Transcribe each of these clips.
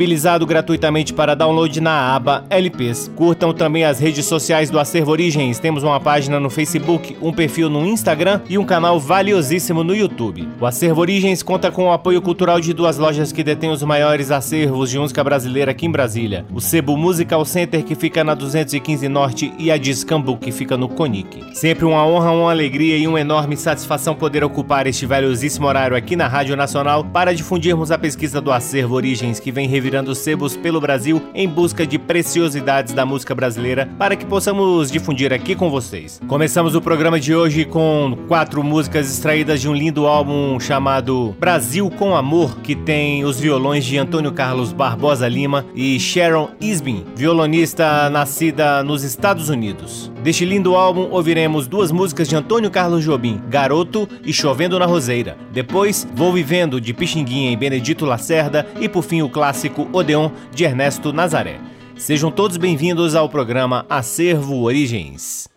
disponibilizado gratuitamente para download na aba LPs. Curtam também as redes sociais do Acervo Origens. Temos uma página no Facebook, um perfil no Instagram e um canal valiosíssimo no YouTube. O Acervo Origens conta com o apoio cultural de duas lojas que detêm os maiores acervos de música brasileira aqui em Brasília. O Sebo Musical Center, que fica na 215 Norte, e a Discambu, que fica no Conic. Sempre uma honra, uma alegria e uma enorme satisfação poder ocupar este valiosíssimo horário aqui na Rádio Nacional para difundirmos a pesquisa do Acervo Origens, que vem revirando virando sebos pelo Brasil em busca de preciosidades da música brasileira para que possamos difundir aqui com vocês. Começamos o programa de hoje com quatro músicas extraídas de um lindo álbum chamado Brasil com Amor, que tem os violões de Antônio Carlos Barbosa Lima e Sharon Isbin, violonista nascida nos Estados Unidos. Deste lindo álbum ouviremos duas músicas de Antônio Carlos Jobim, Garoto e Chovendo na Roseira. Depois, Vou Vivendo de Pixinguinha em Benedito Lacerda e por fim o clássico Odeon de Ernesto Nazaré. Sejam todos bem-vindos ao programa Acervo Origens.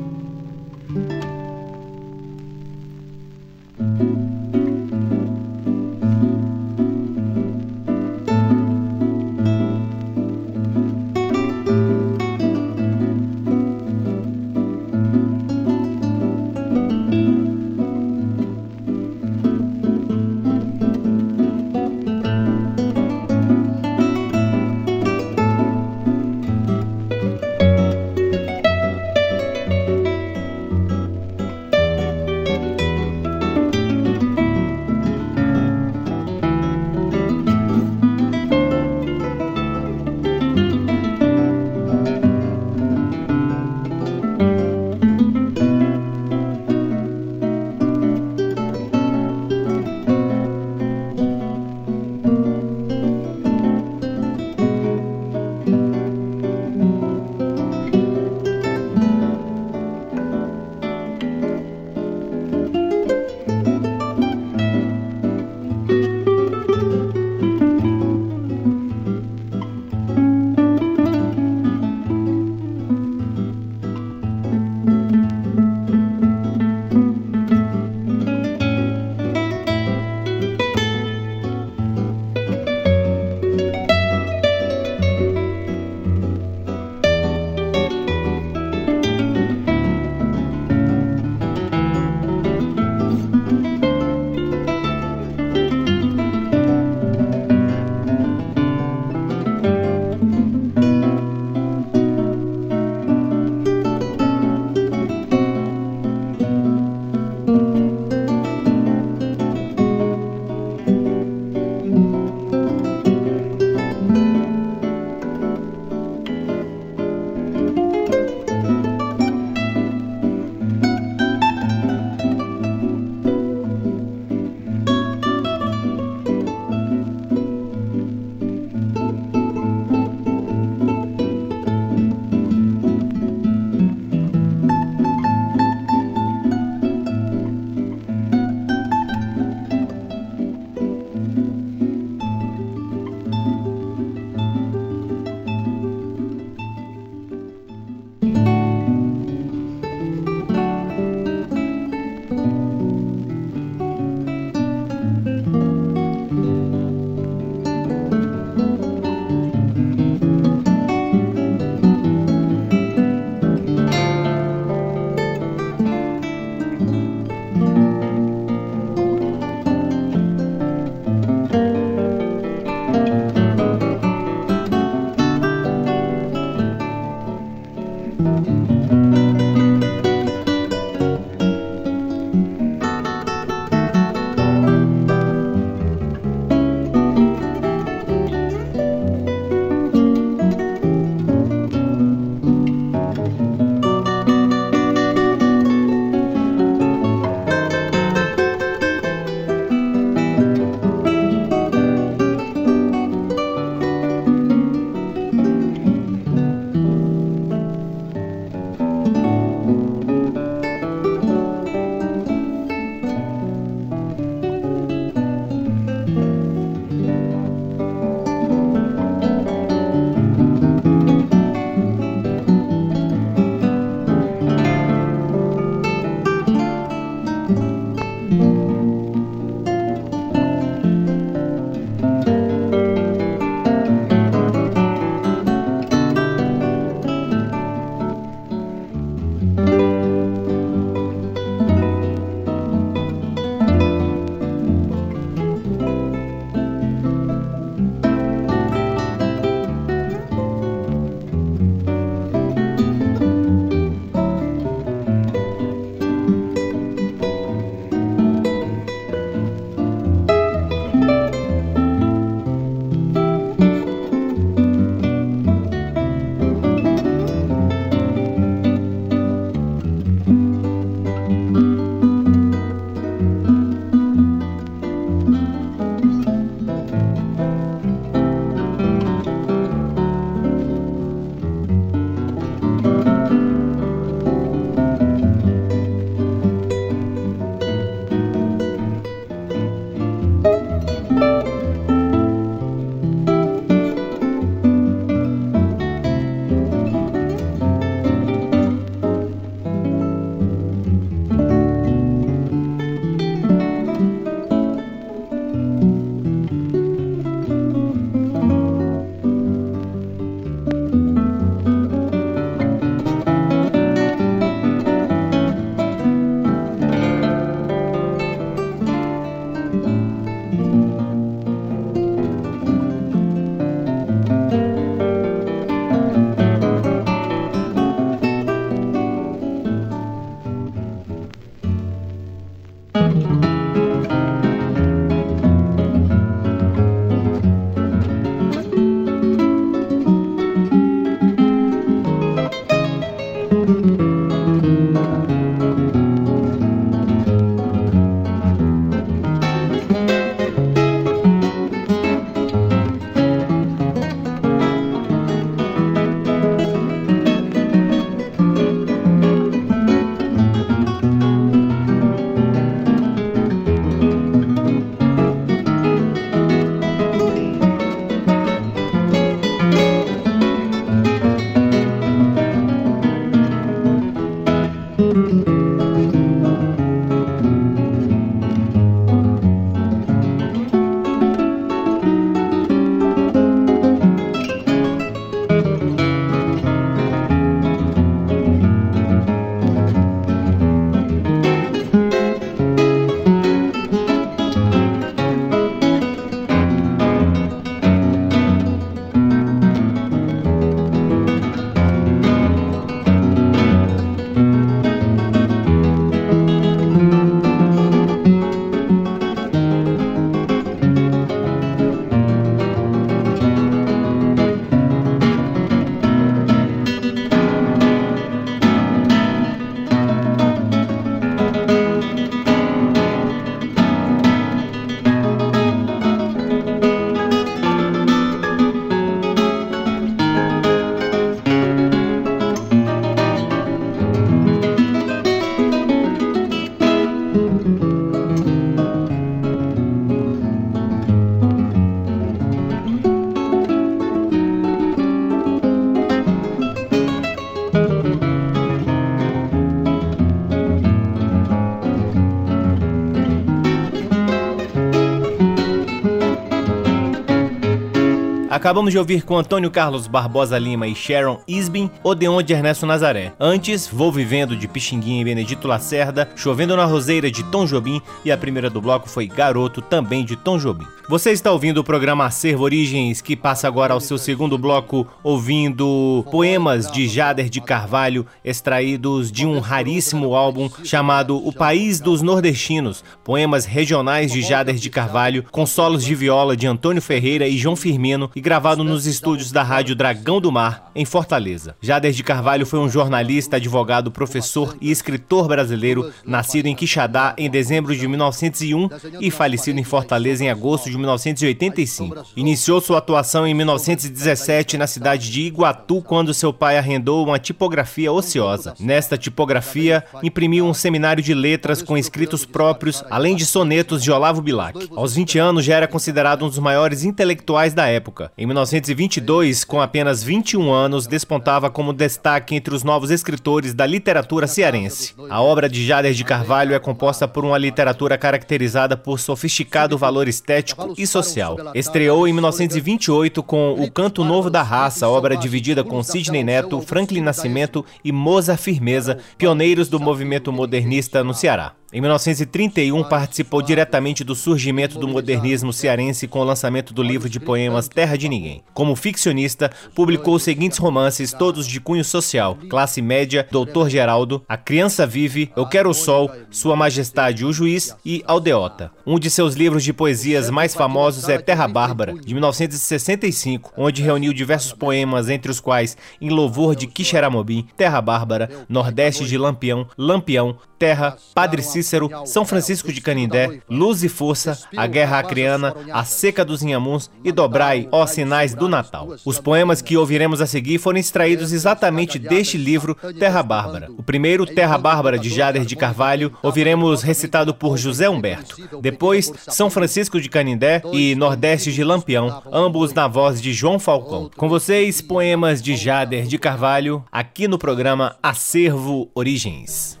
Acabamos de ouvir com Antônio Carlos Barbosa Lima e Sharon Isbin, Odeon de Ernesto Nazaré. Antes, Vou Vivendo de Pixinguinha e Benedito Lacerda, Chovendo na Roseira de Tom Jobim e a primeira do bloco foi Garoto, também de Tom Jobim. Você está ouvindo o programa Acervo Origens, que passa agora ao seu segundo bloco, ouvindo poemas de Jader de Carvalho, extraídos de um raríssimo álbum chamado O País dos Nordestinos, poemas regionais de Jader de Carvalho, com solos de viola de Antônio Ferreira e João Firmino, e gravado nos estúdios da Rádio Dragão do Mar, em Fortaleza. Jader de Carvalho foi um jornalista, advogado, professor e escritor brasileiro, nascido em Quixadá em dezembro de 1901 e falecido em Fortaleza em agosto de 1985. Iniciou sua atuação em 1917 na cidade de Iguatu, quando seu pai arrendou uma tipografia ociosa. Nesta tipografia, imprimiu um seminário de letras com escritos próprios, além de sonetos de Olavo Bilac. Aos 20 anos, já era considerado um dos maiores intelectuais da época. Em 1922, com apenas 21 anos, despontava como destaque entre os novos escritores da literatura cearense. A obra de Jader de Carvalho é composta por uma literatura caracterizada por sofisticado valor estético e social. Estreou em 1928 com O Canto Novo da Raça, obra dividida com Sidney Neto, Franklin Nascimento e Moza Firmeza, pioneiros do movimento modernista no Ceará. Em 1931, participou diretamente do surgimento do modernismo cearense com o lançamento do livro de poemas Terra de Ninguém. Como ficcionista, publicou os seguintes romances, todos de cunho social: Classe Média, Doutor Geraldo, A Criança Vive, Eu Quero o Sol, Sua Majestade o Juiz e Aldeota. Um de seus livros de poesias mais famosos é Terra Bárbara, de 1965, onde reuniu diversos poemas, entre os quais Em Louvor de Quixeramobim, Terra Bárbara, Nordeste de Lampião, Lampião, Terra, Padre Cícero, São Francisco de Canindé, Luz e Força, A Guerra Acreana, A Seca dos Inhamuns e Dobrai, ó Sinais do Natal. Os poemas que ouviremos a seguir foram extraídos exatamente deste livro, Terra Bárbara. O primeiro, Terra Bárbara, de Jader de Carvalho, ouviremos recitado por José Humberto. Depois, São Francisco de Canindé e Nordeste de Lampião, ambos na voz de João Falcão. Com vocês, poemas de Jader de Carvalho, aqui no programa Acervo Origens.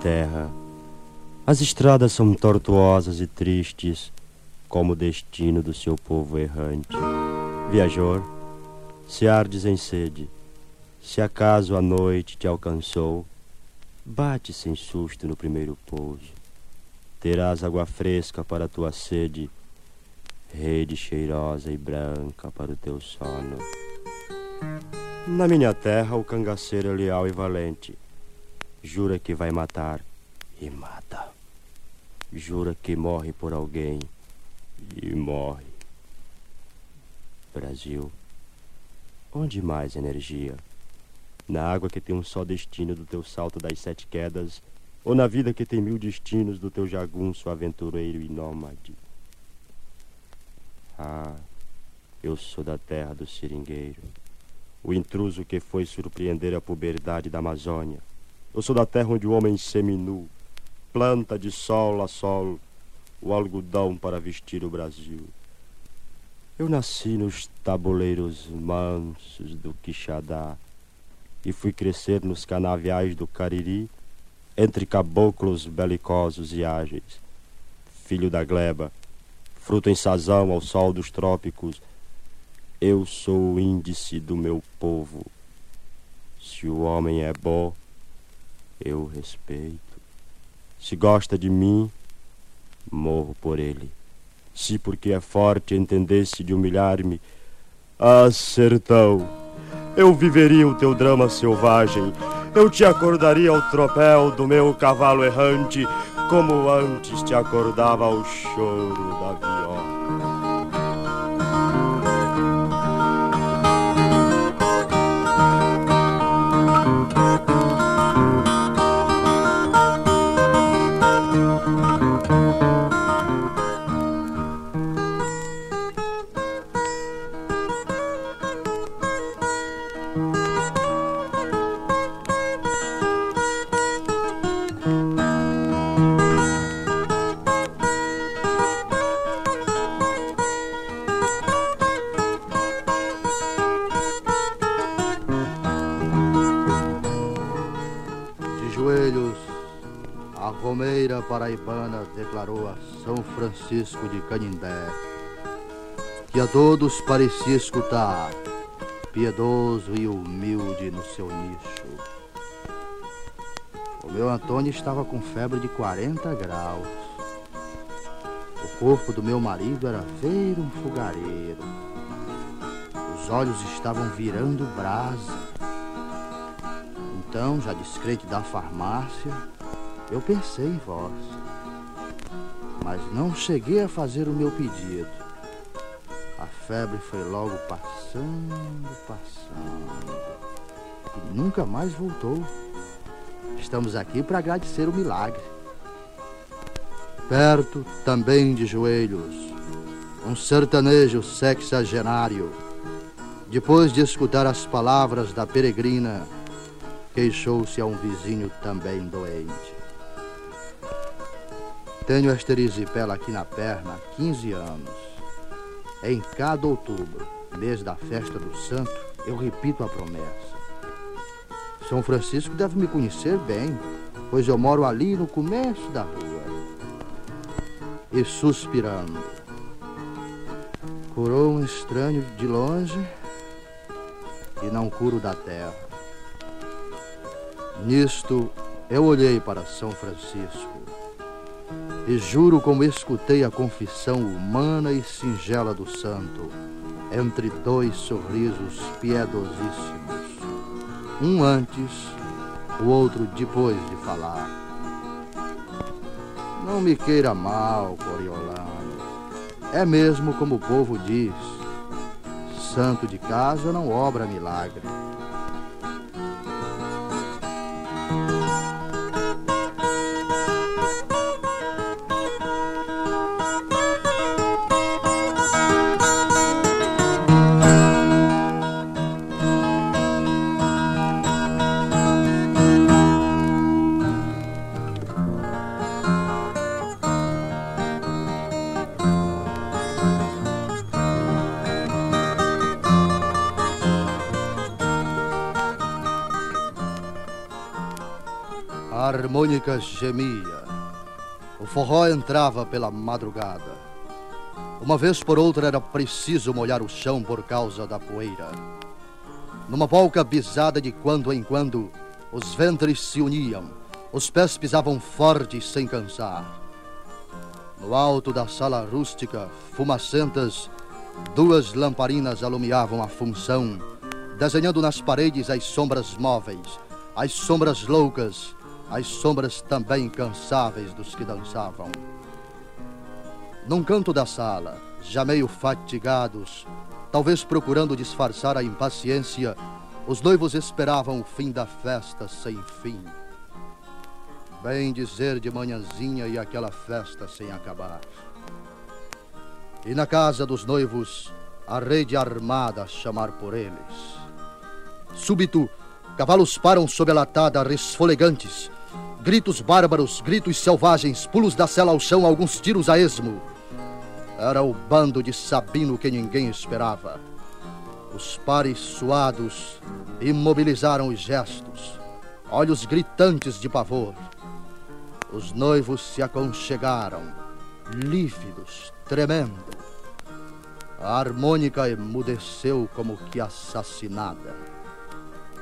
Terra, as estradas são tortuosas e tristes, como o destino do seu povo errante. Viajor, se ardes em sede, se acaso a noite te alcançou, bate sem susto no primeiro pouso. Terás água fresca para tua sede, rede cheirosa e branca para o teu sono. Na minha terra, o cangaceiro é leal e valente Jura que vai matar e mata. Jura que morre por alguém e morre. Brasil, onde mais energia? Na água que tem um só destino do teu salto das sete quedas, ou na vida que tem mil destinos do teu jagunço aventureiro e nômade? Ah, eu sou da terra do seringueiro, o intruso que foi surpreender a puberdade da Amazônia eu sou da terra onde o homem seminu planta de sol a sol o algodão para vestir o Brasil. Eu nasci nos tabuleiros mansos do Quixadá e fui crescer nos canaviais do Cariri entre caboclos belicosos e ágeis. Filho da gleba, fruto em sazão ao sol dos trópicos, eu sou o índice do meu povo. Se o homem é bom, eu respeito. Se gosta de mim, morro por ele. Se porque é forte entendesse de humilhar-me, ah, sertão, eu viveria o teu drama selvagem. Eu te acordaria ao tropel do meu cavalo errante, como antes te acordava ao choro da viola. Paraibana declarou a São Francisco de Canindé, que a todos parecia escutar, piedoso e humilde no seu nicho. O meu Antônio estava com febre de 40 graus. O corpo do meu marido era ver um fogareiro. Os olhos estavam virando brasa. Então, já descrente da farmácia, eu pensei em vós. Mas não cheguei a fazer o meu pedido. A febre foi logo passando, passando. E nunca mais voltou. Estamos aqui para agradecer o milagre. Perto, também de joelhos, um sertanejo sexagenário, depois de escutar as palavras da peregrina, queixou-se a um vizinho também doente. Tenho esta erisipela aqui na perna há 15 anos. Em cada outubro, mês da festa do santo, eu repito a promessa. São Francisco deve me conhecer bem, pois eu moro ali no começo da rua. E suspirando, curou um estranho de longe e não curo da terra. Nisto eu olhei para São Francisco e juro como escutei a confissão humana e singela do santo entre dois sorrisos piedosíssimos um antes, o outro depois de falar. Não me queira mal, Coriolano. É mesmo como o povo diz: santo de casa não obra milagre. Harmônica gemia. O forró entrava pela madrugada. Uma vez por outra era preciso molhar o chão por causa da poeira. Numa polca bisada de quando em quando, os ventres se uniam, os pés pisavam fortes sem cansar. No alto da sala rústica, fumacentas, duas lamparinas alumiavam a função, desenhando nas paredes as sombras móveis, as sombras loucas, as sombras também incansáveis dos que dançavam. Num canto da sala, já meio fatigados, talvez procurando disfarçar a impaciência, os noivos esperavam o fim da festa sem fim. Bem dizer de manhãzinha e aquela festa sem acabar. E na casa dos noivos, a rede armada a chamar por eles. Súbito, cavalos param sob a latada, resfolegantes, Gritos bárbaros, gritos selvagens, pulos da cela ao chão, alguns tiros a esmo. Era o bando de Sabino que ninguém esperava. Os pares suados imobilizaram os gestos, olhos gritantes de pavor. Os noivos se aconchegaram, lívidos, tremendo. A harmônica emudeceu como que assassinada.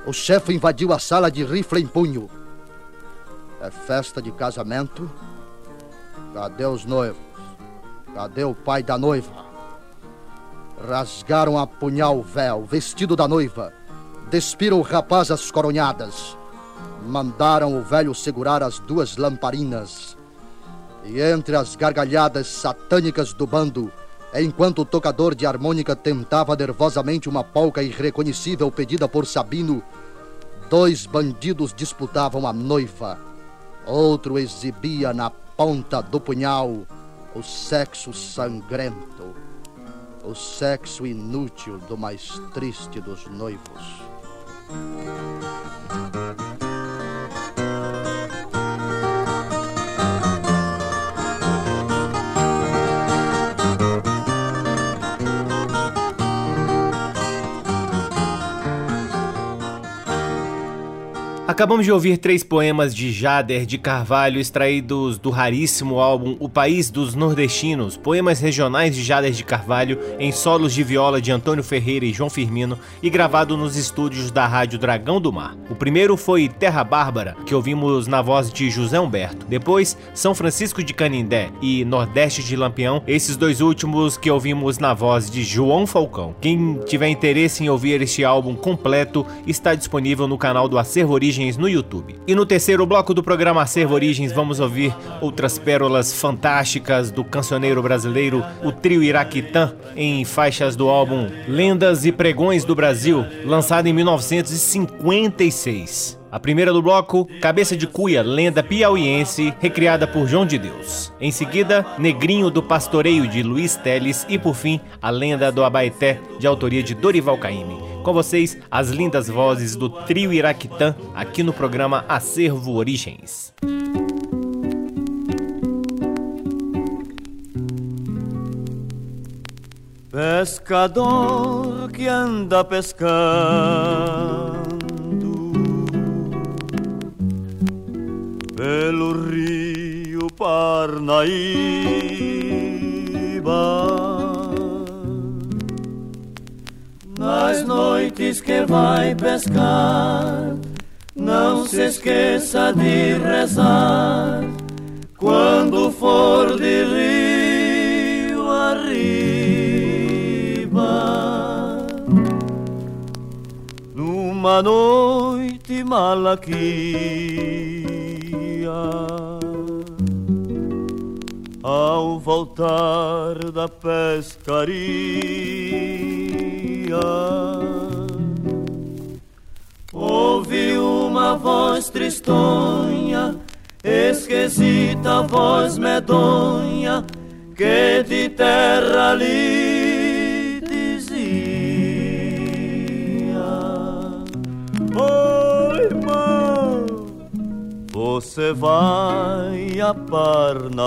O chefe invadiu a sala de rifle em punho é festa de casamento. Cadê os noivos? Cadê o pai da noiva? Rasgaram a punhal o véu, vestido da noiva. Despiram o rapaz as coronhadas. Mandaram o velho segurar as duas lamparinas. E entre as gargalhadas satânicas do bando, enquanto o tocador de harmônica tentava nervosamente uma polca irreconhecível pedida por Sabino, dois bandidos disputavam a noiva Outro exibia na ponta do punhal o sexo sangrento, o sexo inútil do mais triste dos noivos. Acabamos de ouvir três poemas de Jader de Carvalho extraídos do raríssimo álbum O País dos Nordestinos, poemas regionais de Jader de Carvalho em solos de viola de Antônio Ferreira e João Firmino e gravado nos estúdios da Rádio Dragão do Mar. O primeiro foi Terra Bárbara, que ouvimos na voz de José Humberto. Depois, São Francisco de Canindé e Nordeste de Lampião, esses dois últimos que ouvimos na voz de João Falcão. Quem tiver interesse em ouvir este álbum completo está disponível no canal do Acervo Origem Origens no YouTube. E no terceiro bloco do programa Acervo Origens vamos ouvir outras pérolas fantásticas do cancioneiro brasileiro, o trio Iraquitã, em faixas do álbum Lendas e Pregões do Brasil, lançado em 1956. A primeira do bloco, Cabeça de Cuia, lenda piauiense, recriada por João de Deus. Em seguida, Negrinho do Pastoreio, de Luiz Teles. E por fim, a lenda do Abaeté, de autoria de Dorival Caymmi. Com vocês, as lindas vozes do trio Iraquitã, aqui no programa Acervo Origens. Pescador que anda pescando pelo rio Parnaíba Nas noites que vai pescar, não se esqueça de rezar. Quando for de rio arriba, numa noite malaquia, ao voltar da pescaria Ouvi uma voz tristonha, esquisita voz medonha, que de terra lhe você vai a Parnaíba.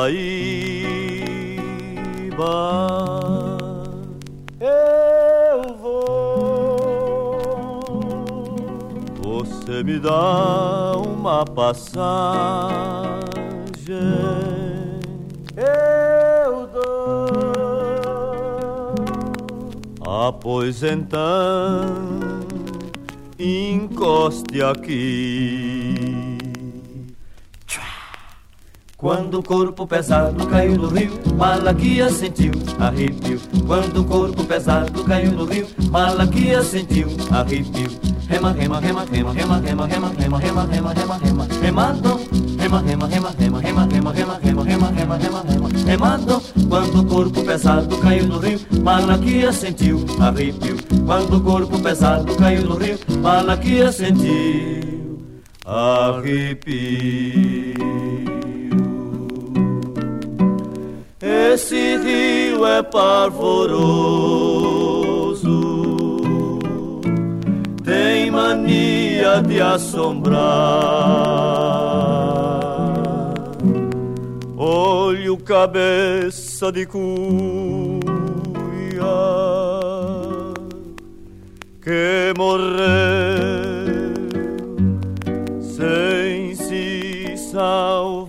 Eu vou. Você me dá uma passagem. Eu dou. Ah, pois então, encoste aqui. Quando o corpo pesado caiu no rio, Malaquias sentiu arrepio. Quando o corpo pesado caiu no rio, Malaquias sentiu arrepio. Rema, rema, rema, rema, rema, rema, rema, rema, rema, rema, rema, rema, remando. Rema, rema, rema, rema, rema, rema, rema, rema, rema, rema, rema, rema, remando. Quando o corpo pesado caiu no rio, Malaquias sentiu arrepio. Quando o corpo pesado caiu no rio, Malaquias sentiu arrepio. Esse rio é parvoroso, tem mania de assombrar. Olho cabeça de cuia que morreu sem se salvar.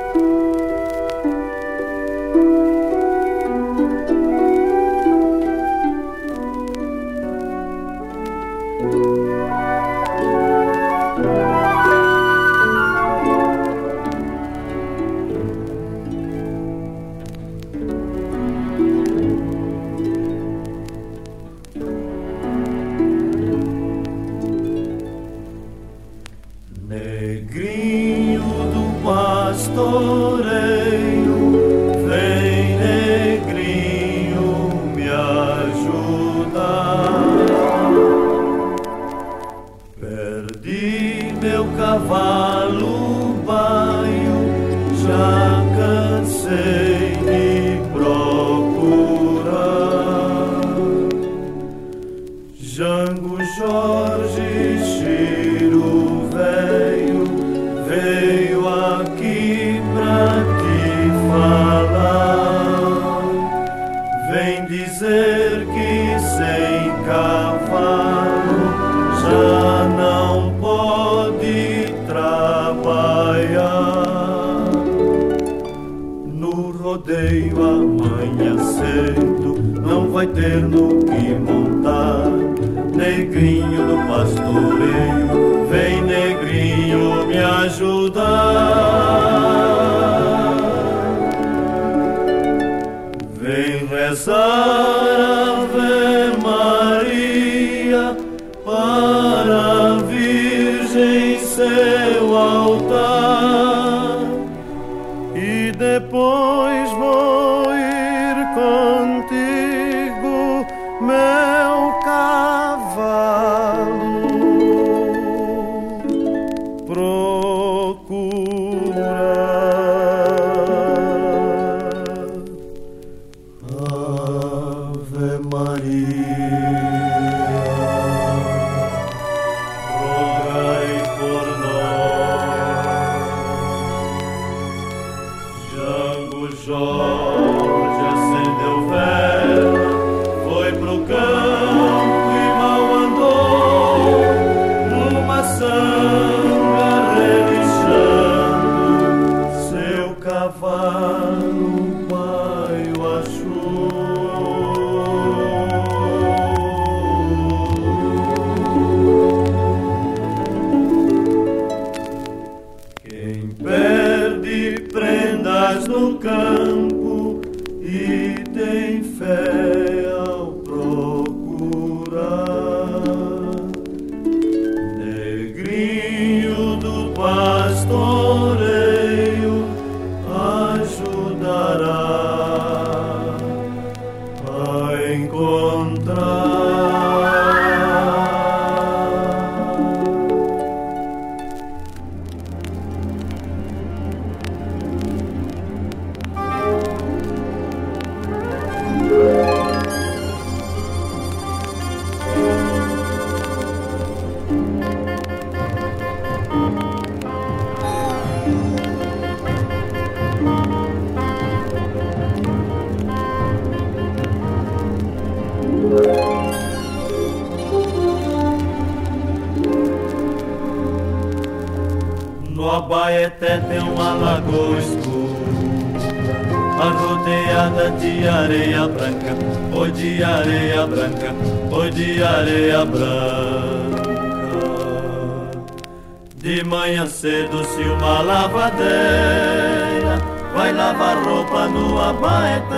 pastoreio, vem negrinho me ajudar. Perdi meu cavalo. Vai Vai lavar roupa no Abaeté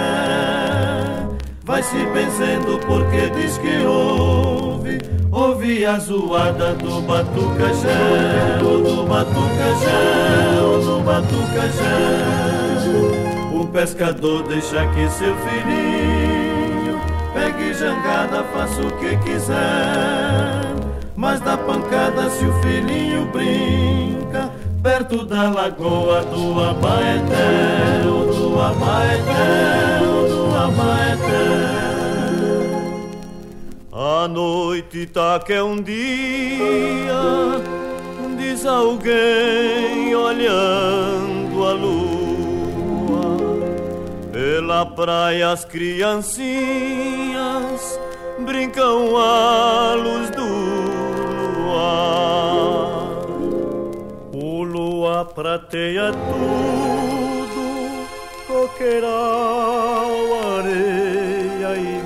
Vai se benzendo porque diz que ouve Ouvi a zoada do batucajé, do batucajé, do batucajé. O pescador deixa que seu filhinho pegue jangada, faça o que quiser. Mas dá pancada se o filhinho brinca perto da lagoa do Abaeté, do Abaeté, do Abaeté. A noite tá que é um dia, diz alguém olhando a lua. Pela praia as criancinhas brincam à luz do prateia tudo, coqueiral, areia e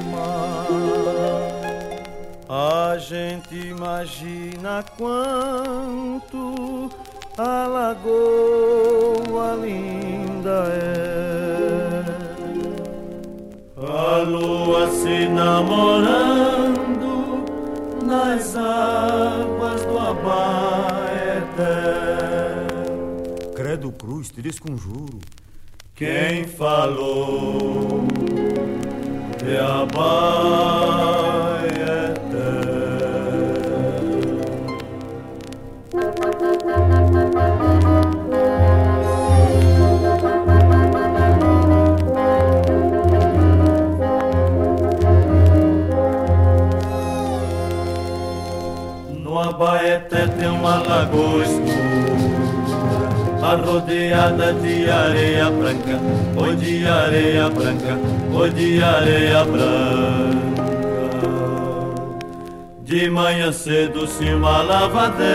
a gente imagina quanto a lagoa linda é. A lua se namorando nas águas do Abaeté. Cruz, te desconjuro. Quem falou de Abaeté? No Abaeté tem uma lagoa escura Arrodeada de areia branca Oi de areia branca Oi de areia branca de manhã cedo se uma lavadeira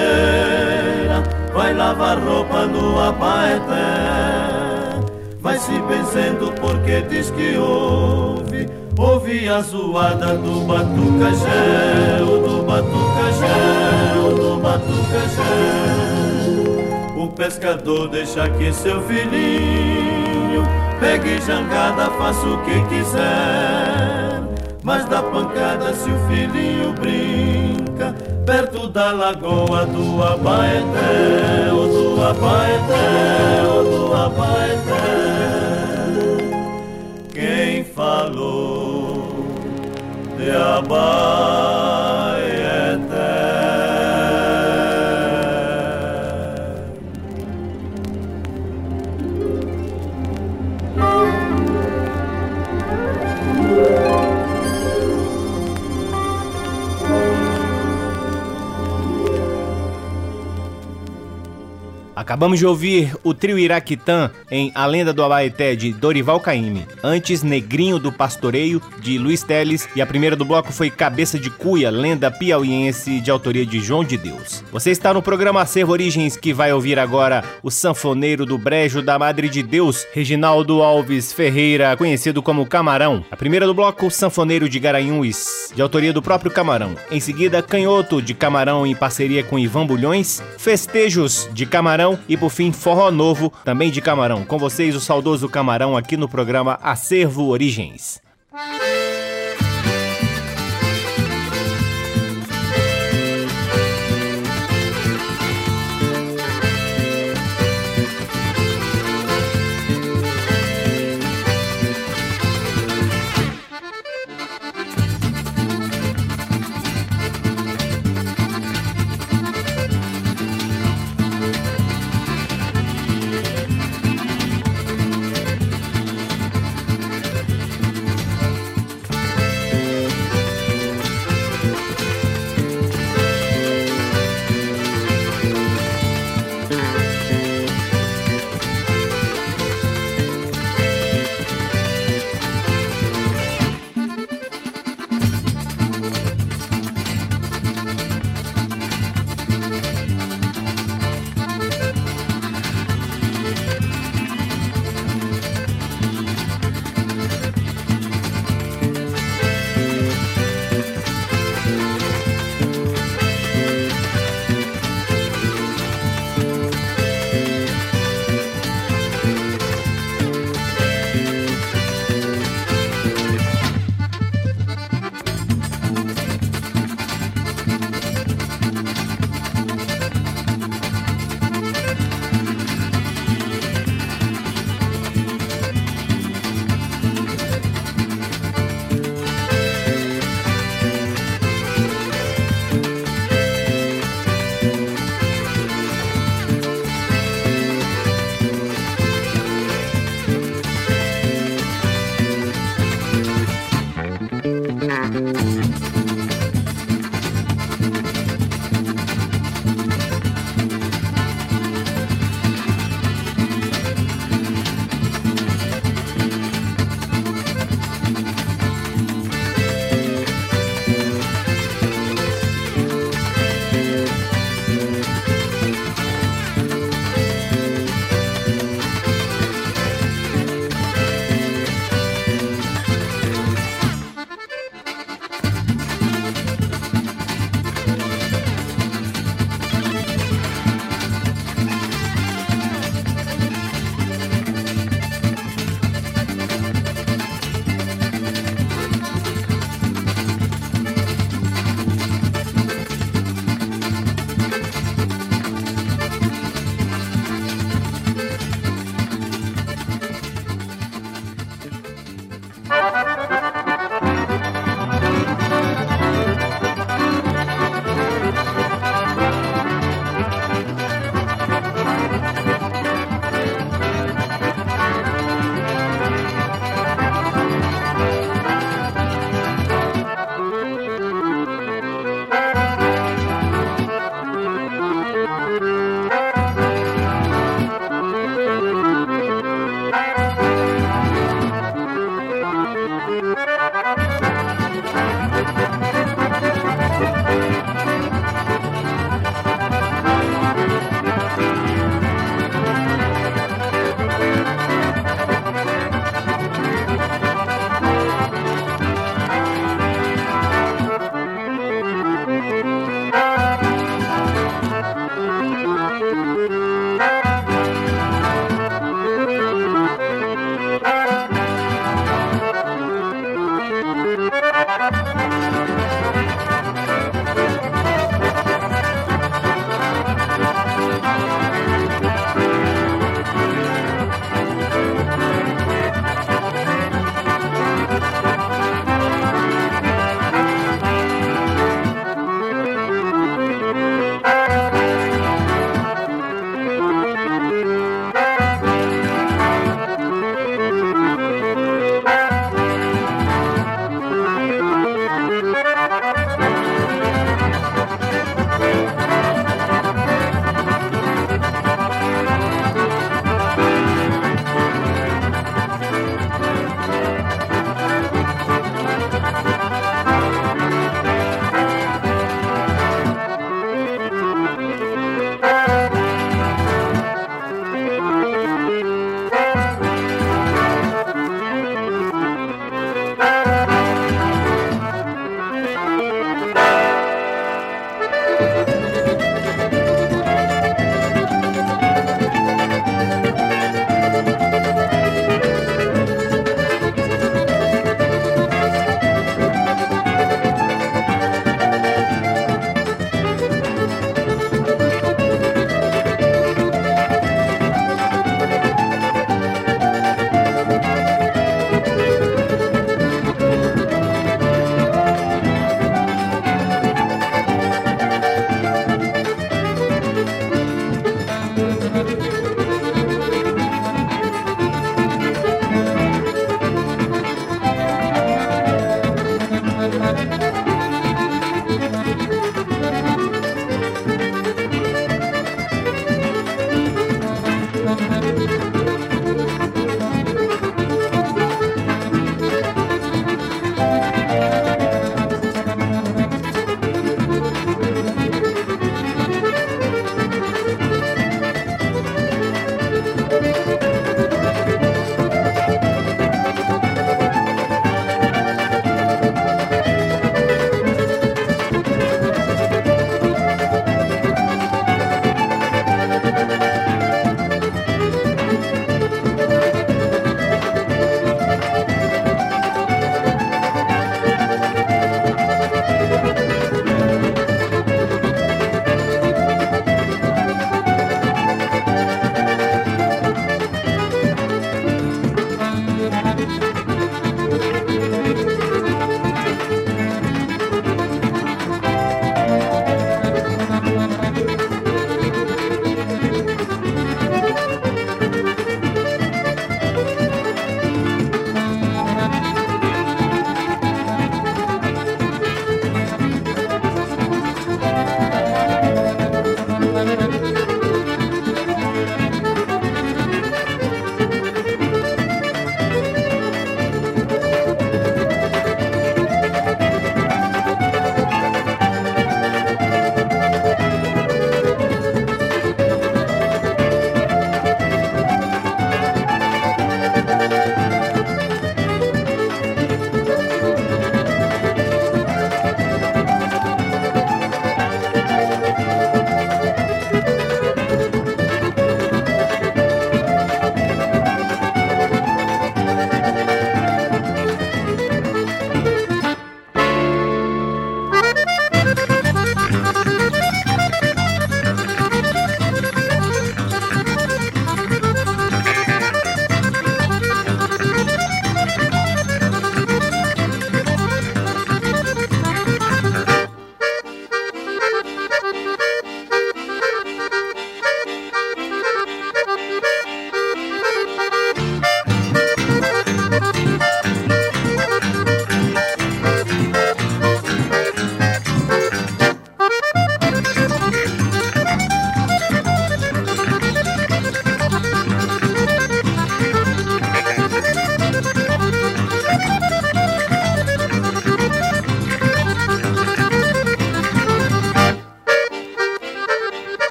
Vai lavar roupa no Abaeté Vai se benzendo porque diz que ouve Ouvi a zoada do batucajé, do batucajé, do batucajé. O pescador deixa que seu filhinho pegue jangada, faça o que quiser. Mas dá pancada se o filhinho brinca perto da lagoa do Abaeté, do Abaeté, do Abaeté. Quem falou de Abaeté? Acabamos de ouvir o trio Iraquitã em A Lenda do Abaeté de Dorival Caymmi. Antes, Negrinho do Pastoreio de Luiz Teles. E a primeira do bloco foi Cabeça de Cuia, lenda piauiense de autoria de João de Deus. Você está no programa Acervo Origens que vai ouvir agora o sanfoneiro do Brejo da Madre de Deus, Reginaldo Alves Ferreira, conhecido como Camarão. A primeira do bloco, Sanfoneiro de Garanhuns, de autoria do próprio Camarão. Em seguida, Canhoto de Camarão em parceria com Ivan Bulhões. Festejos de Camarão Camarão e por fim Forró Novo, também de Camarão. Com vocês o saudoso Camarão aqui no programa Acervo Origens.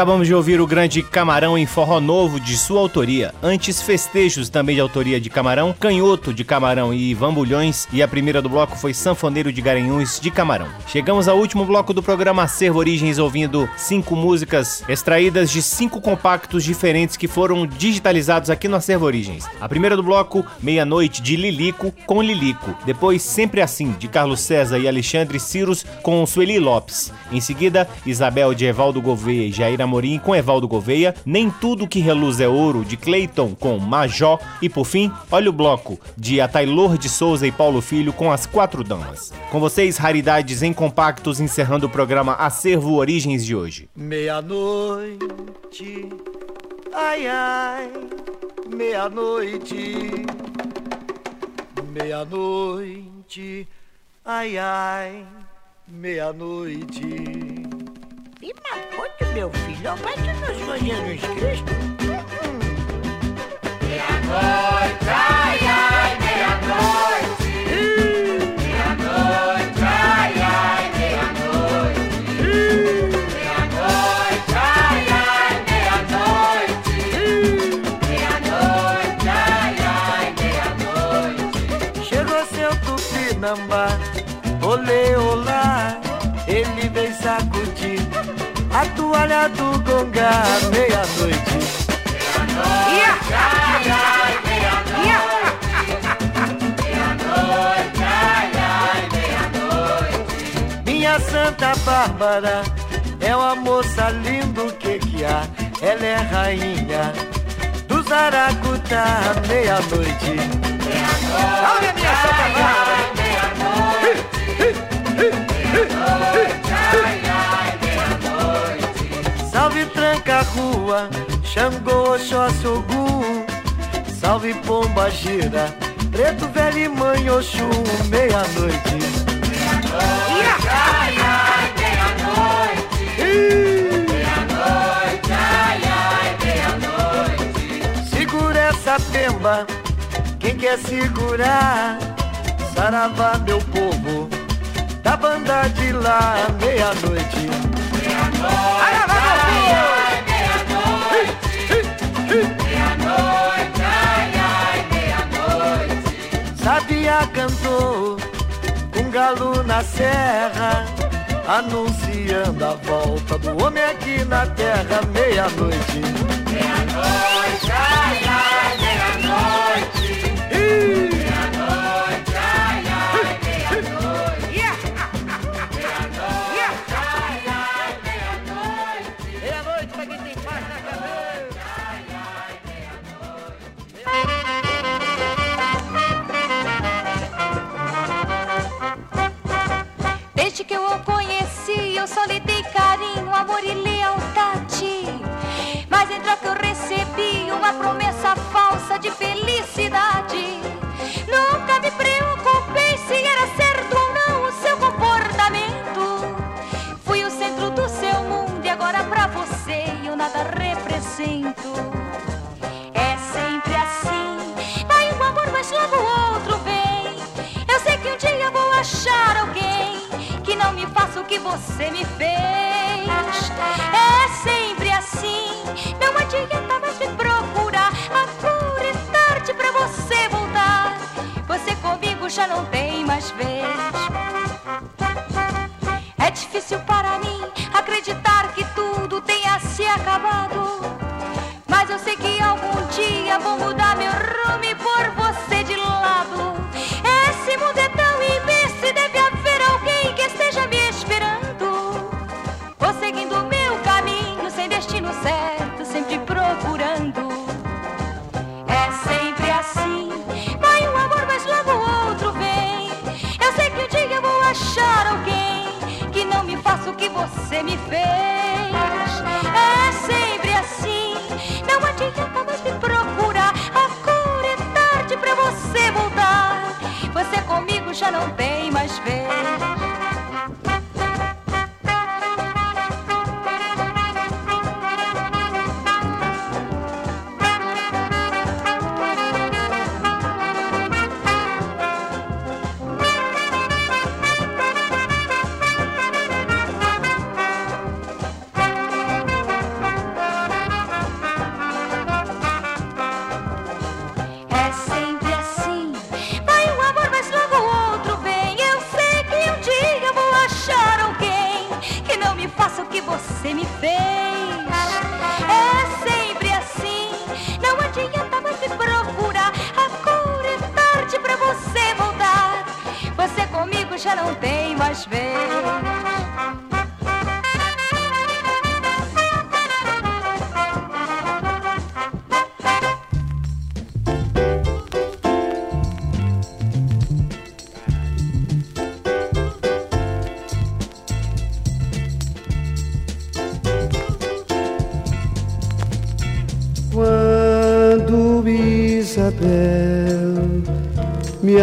Acabamos de ouvir o grande Camarão em Forró Novo de sua autoria. Antes, Festejos, também de autoria de Camarão, Canhoto de Camarão e Ivan Bulhões. E a primeira do bloco foi Sanfoneiro de Garanhuns de Camarão. Chegamos ao último bloco do programa Acervo Origens, ouvindo cinco músicas extraídas de cinco compactos diferentes que foram digitalizados aqui no Acervo Origens. A primeira do bloco, Meia-Noite de Lilico com Lilico. Depois, Sempre Assim, de Carlos César e Alexandre Cirus com Sueli Lopes. Em seguida, Isabel de Evaldo Gouveia e Jair Jair Amorim com Evaldo Gouveia, Nem Tudo Que Reluz é Ouro, de Clayton com Majó e, por fim, Olha o Bloco, de Atailor de Souza e Paulo Filho com As Quatro Damas. Com vocês, raridades em compactos, encerrando o programa Acervo Origens de hoje. Meia-noite, ai ai, meia-noite, meia-noite, ai ai, meia-noite. E Maputo, meu filho, vai que nós sonhamos Cristo. Meia-noite, ai, ai, meia-noite. Meia-noite, ai, ai, meia-noite. Meia-noite, ai, ai, meia-noite. Meia-noite, ai, ai, meia-noite. Chegou seu tupinambá, olê, olá, ele vem sacudir a toalha do gonga meia-noite. Meia-noite, ai, ai, meia-noite. Meia-noite, ai, ai, meia-noite. Minha Santa Bárbara é uma moça lindo que que há, ela é rainha do Zaracutá meia-noite. Meia-noite, Salve a minha Santa Bárbara! Salve tranca rua, Xangô, Oxóssi, Salve pomba gira, preto velho e mãe Oxum Meia-noite Meia-noite, ai, ai, meia-noite. Meia-noite, ai, ai, meia-noite. Segura essa pemba, quem quer segurar Saravá, meu povo, da banda de lá Meia-noite Meia-noite, meia-noite. Ai, ai, meia-noite. Sabia cantou com galo na serra, anunciando a volta do homem aqui na terra, meia-noite. Meia-noite, ai, ai. Meia-noite, você me fez.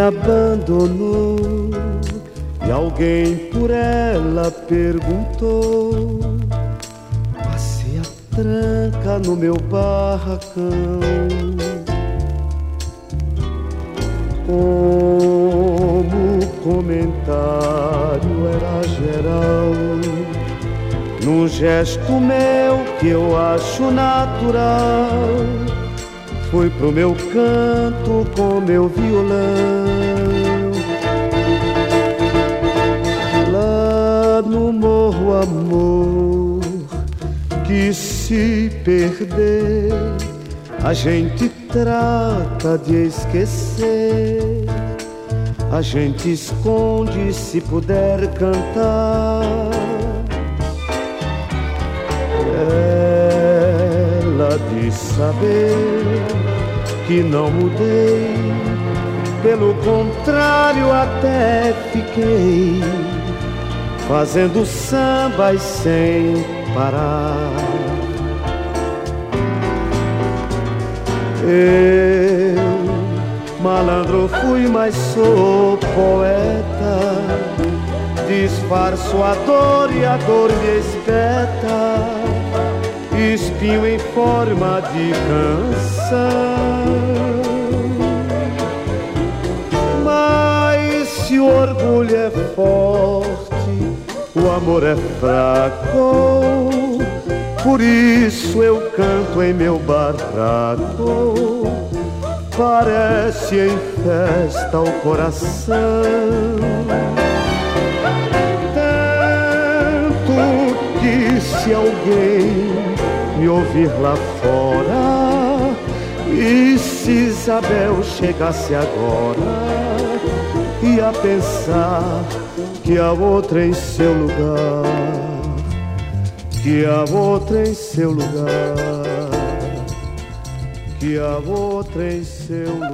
Abandonou e alguém por ela perguntou: Passei a tranca no meu barracão. Como o comentário era geral, num gesto meu que eu acho natural, fui pro meu canto com meu violão. No morro amor que se perder, a gente trata de esquecer. A gente esconde se puder cantar. Ela diz saber que não mudei, pelo contrário, até fiquei fazendo sambas sem parar. Eu, malandro, fui, mas sou poeta. Disfarço a dor e a dor me espeta. Espinho em forma de canção. Mas se o orgulho é forte, o amor é fraco. Por isso eu canto em meu barraco. Parece em festa o coração. Tanto que se alguém me ouvir lá fora, e se Isabel chegasse agora, ia pensar que a outra em seu lugar que a outra em seu lugar, que a outra em seu lugar.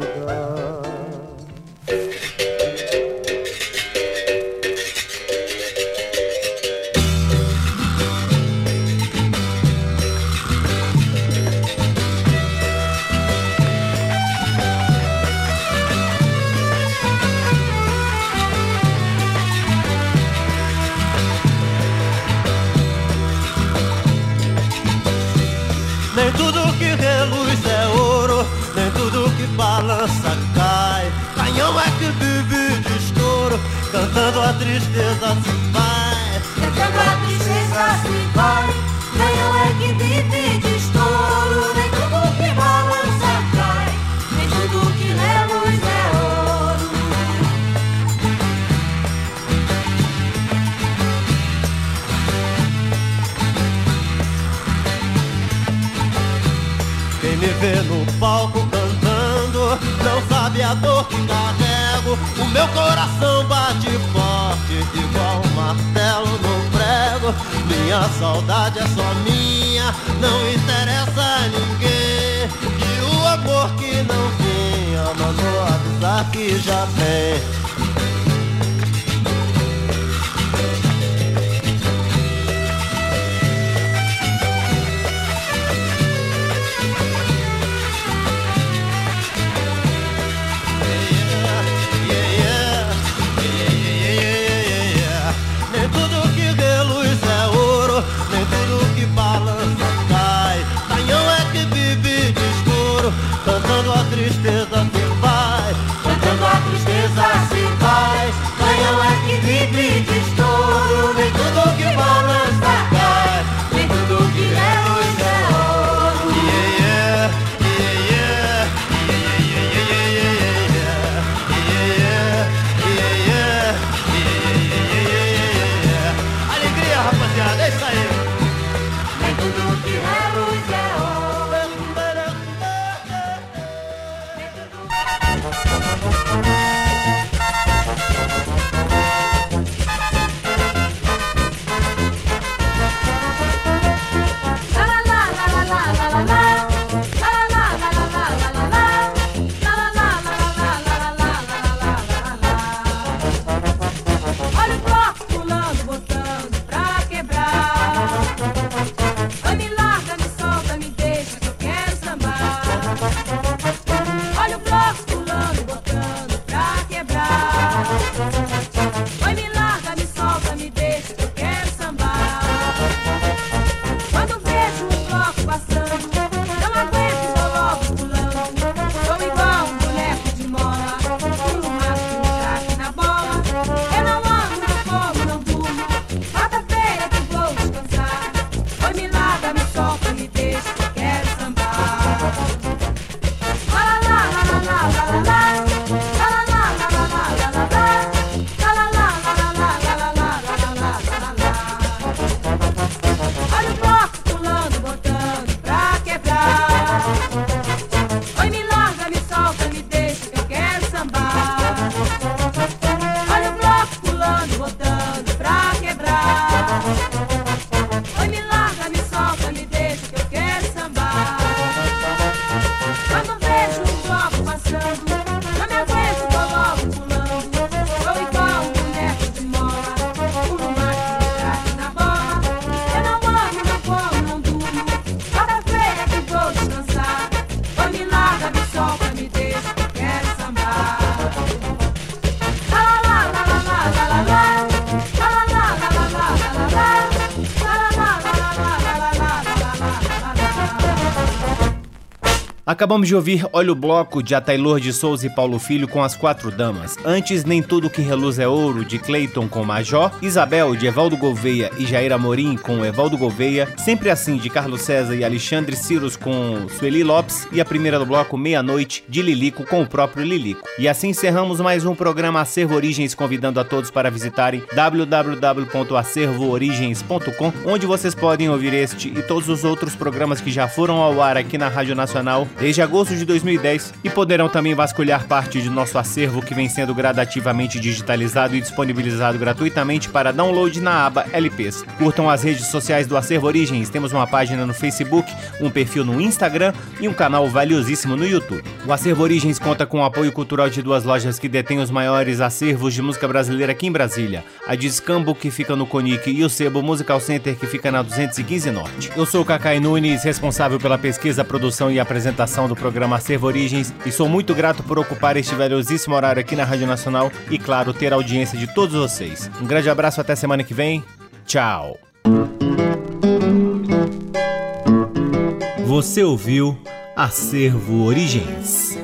Nem tudo que reluz é ouro, nem tudo que balança cai. Canhão é que vive de estouro, cantando a tristeza se vai. Cantando a tristeza se vai. Canhão é que vive de vê no palco cantando, não sabe a dor que carrego. O meu coração bate forte, igual um martelo no prego. Minha saudade é só minha, não interessa a ninguém. E o amor que não vinha, mandou avisar que já vem. Acabamos de ouvir Olha o Bloco de Atailor de Souza e Paulo Filho com As Quatro Damas. Antes, Nem Tudo Que Reluz é Ouro de Clayton com Major. Isabel de Evaldo Gouveia e Jair Amorim com Evaldo Gouveia. Sempre Assim de Carlos César e Alexandre Ciros com Sueli Lopes. E a primeira do bloco, Meia-Noite de Lilico com o próprio Lilico. E assim encerramos mais um programa Acervo Origens, convidando a todos para visitarem www.acervoorigens.com, onde vocês podem ouvir este e todos os outros programas que já foram ao ar aqui na Rádio Nacional desde agosto de 2010 e poderão também vasculhar parte de nosso acervo que vem sendo gradativamente digitalizado e disponibilizado gratuitamente para download na aba LPs. Curtam as redes sociais do Acervo Origens, temos uma página no Facebook, um perfil no Instagram e um canal valiosíssimo no YouTube. O Acervo Origens conta com o apoio cultural de duas lojas que detêm os maiores acervos de música brasileira aqui em Brasília: a Discambo, que fica no Conic, e o Sebo Musical Center, que fica na 215 Norte. Eu sou o Cacai Nunes, responsável pela pesquisa, produção e apresentação do programa Acervo Origens e sou muito grato por ocupar este valiosíssimo horário aqui na Rádio Nacional e, claro, ter a audiência de todos vocês. Um grande abraço até semana que vem. Tchau. Você ouviu Acervo Origens.